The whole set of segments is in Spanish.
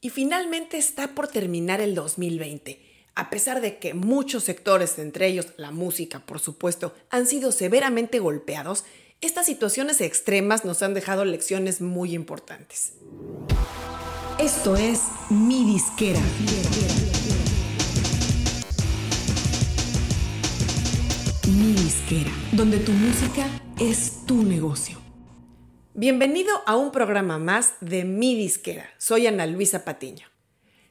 Y finalmente está por terminar el 2020. A pesar de que muchos sectores, entre ellos la música, por supuesto, han sido severamente golpeados, estas situaciones extremas nos han dejado lecciones muy importantes. Esto es Mi Disquera. Mi Disquera, donde tu música es tu negocio. Bienvenido a un programa más de Mi Disquera. Soy Ana Luisa Patiño.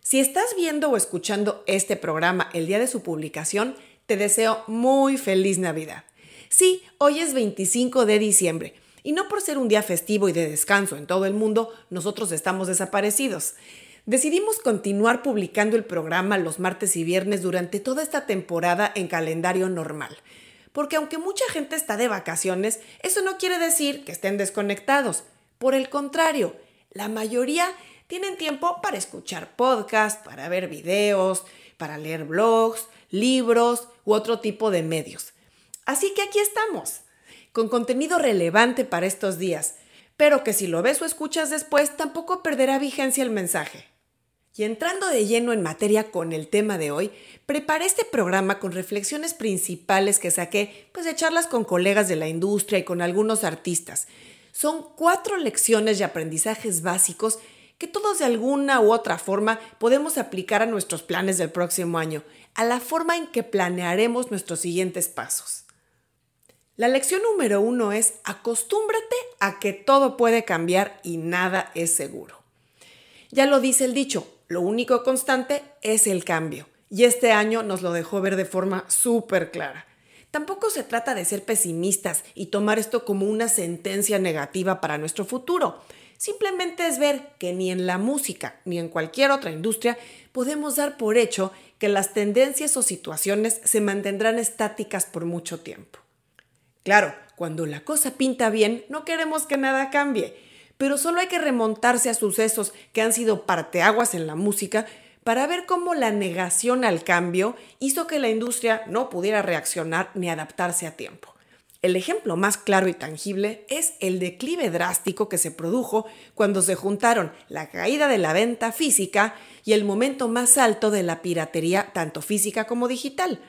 Si estás viendo o escuchando este programa el día de su publicación, te deseo muy feliz Navidad. Sí, hoy es 25 de diciembre y no por ser un día festivo y de descanso en todo el mundo, nosotros estamos desaparecidos. Decidimos continuar publicando el programa los martes y viernes durante toda esta temporada en calendario normal porque aunque mucha gente está de vacaciones, eso no quiere decir que estén desconectados. Por el contrario, la mayoría tienen tiempo para escuchar podcasts, para ver videos, para leer blogs, libros u otro tipo de medios. Así que aquí estamos, con contenido relevante para estos días, pero que si lo ves o escuchas después tampoco perderá vigencia el mensaje. Y entrando de lleno en materia con el tema de hoy, preparé este programa con reflexiones principales que saqué pues, de charlas con colegas de la industria y con algunos artistas. Son cuatro lecciones y aprendizajes básicos que todos de alguna u otra forma podemos aplicar a nuestros planes del próximo año, a la forma en que planearemos nuestros siguientes pasos. La lección número uno es acostúmbrate a que todo puede cambiar y nada es seguro. Ya lo dice el dicho, lo único constante es el cambio, y este año nos lo dejó ver de forma súper clara. Tampoco se trata de ser pesimistas y tomar esto como una sentencia negativa para nuestro futuro. Simplemente es ver que ni en la música ni en cualquier otra industria podemos dar por hecho que las tendencias o situaciones se mantendrán estáticas por mucho tiempo. Claro, cuando la cosa pinta bien, no queremos que nada cambie pero solo hay que remontarse a sucesos que han sido parteaguas en la música para ver cómo la negación al cambio hizo que la industria no pudiera reaccionar ni adaptarse a tiempo. El ejemplo más claro y tangible es el declive drástico que se produjo cuando se juntaron la caída de la venta física y el momento más alto de la piratería tanto física como digital,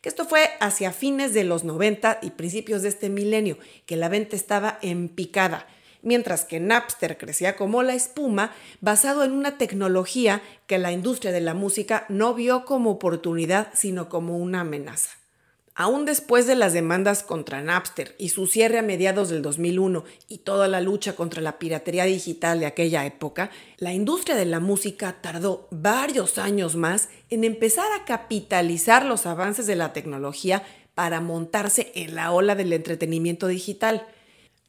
que esto fue hacia fines de los 90 y principios de este milenio, que la venta estaba en picada mientras que Napster crecía como la espuma, basado en una tecnología que la industria de la música no vio como oportunidad, sino como una amenaza. Aún después de las demandas contra Napster y su cierre a mediados del 2001 y toda la lucha contra la piratería digital de aquella época, la industria de la música tardó varios años más en empezar a capitalizar los avances de la tecnología para montarse en la ola del entretenimiento digital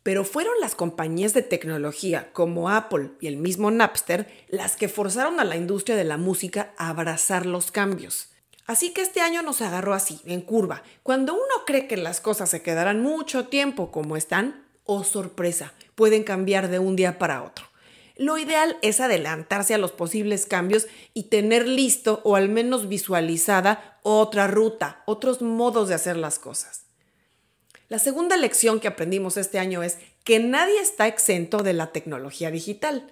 pero fueron las compañías de tecnología como Apple y el mismo Napster las que forzaron a la industria de la música a abrazar los cambios. Así que este año nos agarró así, en curva, cuando uno cree que las cosas se quedarán mucho tiempo como están, oh sorpresa, pueden cambiar de un día para otro. Lo ideal es adelantarse a los posibles cambios y tener listo o al menos visualizada otra ruta, otros modos de hacer las cosas. La segunda lección que aprendimos este año es que nadie está exento de la tecnología digital.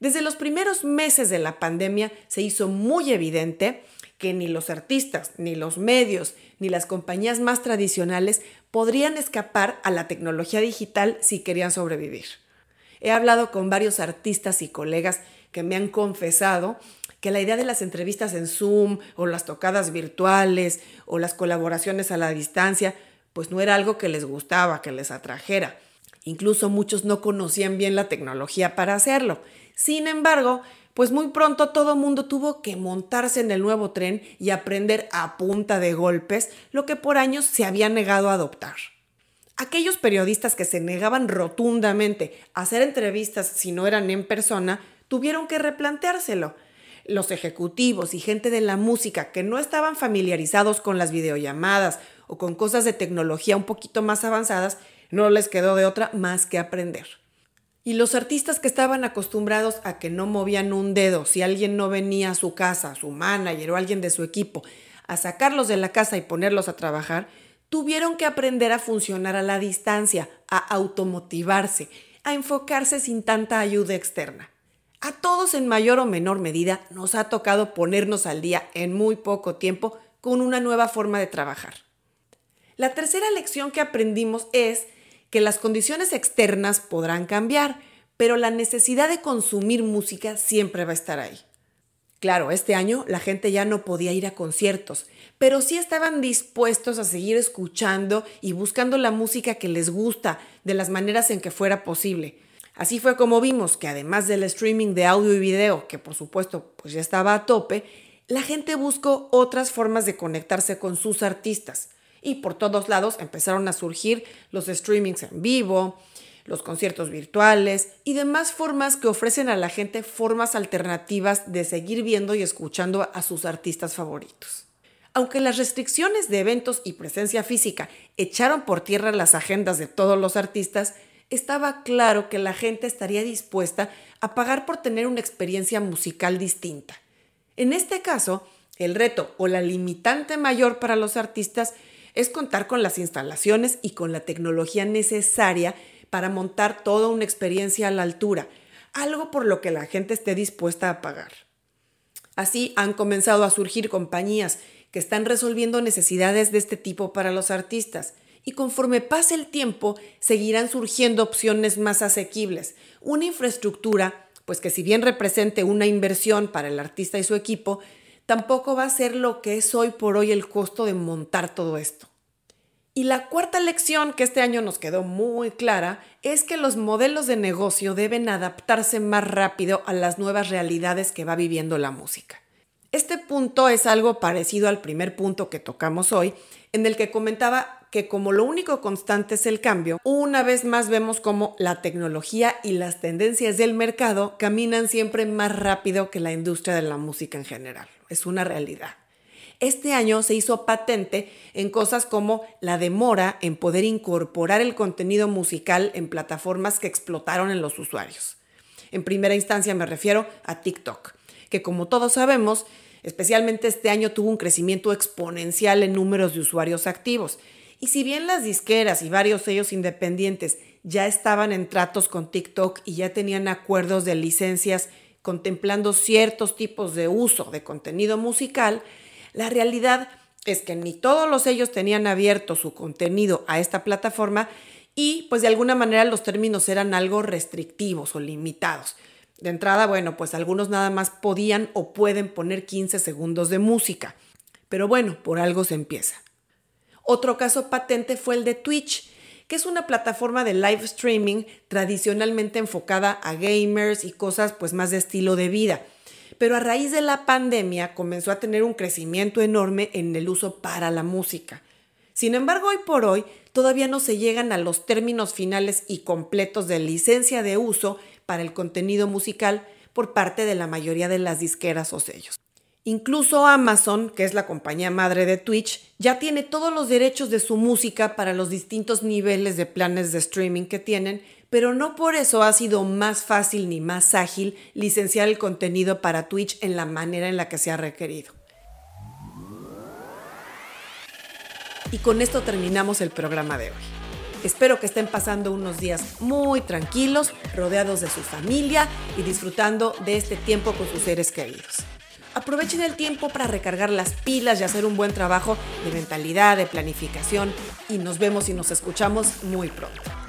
Desde los primeros meses de la pandemia se hizo muy evidente que ni los artistas, ni los medios, ni las compañías más tradicionales podrían escapar a la tecnología digital si querían sobrevivir. He hablado con varios artistas y colegas que me han confesado que la idea de las entrevistas en Zoom o las tocadas virtuales o las colaboraciones a la distancia pues no era algo que les gustaba, que les atrajera. Incluso muchos no conocían bien la tecnología para hacerlo. Sin embargo, pues muy pronto todo mundo tuvo que montarse en el nuevo tren y aprender a punta de golpes lo que por años se había negado a adoptar. Aquellos periodistas que se negaban rotundamente a hacer entrevistas si no eran en persona, tuvieron que replanteárselo. Los ejecutivos y gente de la música que no estaban familiarizados con las videollamadas o con cosas de tecnología un poquito más avanzadas, no les quedó de otra más que aprender. Y los artistas que estaban acostumbrados a que no movían un dedo si alguien no venía a su casa, su manager o alguien de su equipo, a sacarlos de la casa y ponerlos a trabajar, tuvieron que aprender a funcionar a la distancia, a automotivarse, a enfocarse sin tanta ayuda externa. A todos en mayor o menor medida nos ha tocado ponernos al día en muy poco tiempo con una nueva forma de trabajar. La tercera lección que aprendimos es que las condiciones externas podrán cambiar, pero la necesidad de consumir música siempre va a estar ahí. Claro, este año la gente ya no podía ir a conciertos, pero sí estaban dispuestos a seguir escuchando y buscando la música que les gusta de las maneras en que fuera posible. Así fue como vimos que además del streaming de audio y video, que por supuesto pues ya estaba a tope, la gente buscó otras formas de conectarse con sus artistas. Y por todos lados empezaron a surgir los streamings en vivo, los conciertos virtuales y demás formas que ofrecen a la gente formas alternativas de seguir viendo y escuchando a sus artistas favoritos. Aunque las restricciones de eventos y presencia física echaron por tierra las agendas de todos los artistas, estaba claro que la gente estaría dispuesta a pagar por tener una experiencia musical distinta. En este caso, el reto o la limitante mayor para los artistas es contar con las instalaciones y con la tecnología necesaria para montar toda una experiencia a la altura, algo por lo que la gente esté dispuesta a pagar. Así han comenzado a surgir compañías que están resolviendo necesidades de este tipo para los artistas y conforme pase el tiempo seguirán surgiendo opciones más asequibles, una infraestructura pues que si bien represente una inversión para el artista y su equipo, tampoco va a ser lo que es hoy por hoy el costo de montar todo esto. Y la cuarta lección que este año nos quedó muy clara es que los modelos de negocio deben adaptarse más rápido a las nuevas realidades que va viviendo la música. Este punto es algo parecido al primer punto que tocamos hoy, en el que comentaba que como lo único constante es el cambio, una vez más vemos como la tecnología y las tendencias del mercado caminan siempre más rápido que la industria de la música en general. Es una realidad este año se hizo patente en cosas como la demora en poder incorporar el contenido musical en plataformas que explotaron en los usuarios. En primera instancia me refiero a TikTok, que como todos sabemos, especialmente este año tuvo un crecimiento exponencial en números de usuarios activos. Y si bien las disqueras y varios sellos independientes ya estaban en tratos con TikTok y ya tenían acuerdos de licencias contemplando ciertos tipos de uso de contenido musical, la realidad es que ni todos los sellos tenían abierto su contenido a esta plataforma y pues de alguna manera los términos eran algo restrictivos o limitados. De entrada, bueno, pues algunos nada más podían o pueden poner 15 segundos de música. Pero bueno, por algo se empieza. Otro caso patente fue el de Twitch, que es una plataforma de live streaming tradicionalmente enfocada a gamers y cosas pues más de estilo de vida pero a raíz de la pandemia comenzó a tener un crecimiento enorme en el uso para la música. Sin embargo, hoy por hoy todavía no se llegan a los términos finales y completos de licencia de uso para el contenido musical por parte de la mayoría de las disqueras o sellos. Incluso Amazon, que es la compañía madre de Twitch, ya tiene todos los derechos de su música para los distintos niveles de planes de streaming que tienen pero no por eso ha sido más fácil ni más ágil licenciar el contenido para Twitch en la manera en la que se ha requerido. Y con esto terminamos el programa de hoy. Espero que estén pasando unos días muy tranquilos, rodeados de su familia y disfrutando de este tiempo con sus seres queridos. Aprovechen el tiempo para recargar las pilas y hacer un buen trabajo de mentalidad, de planificación y nos vemos y nos escuchamos muy pronto.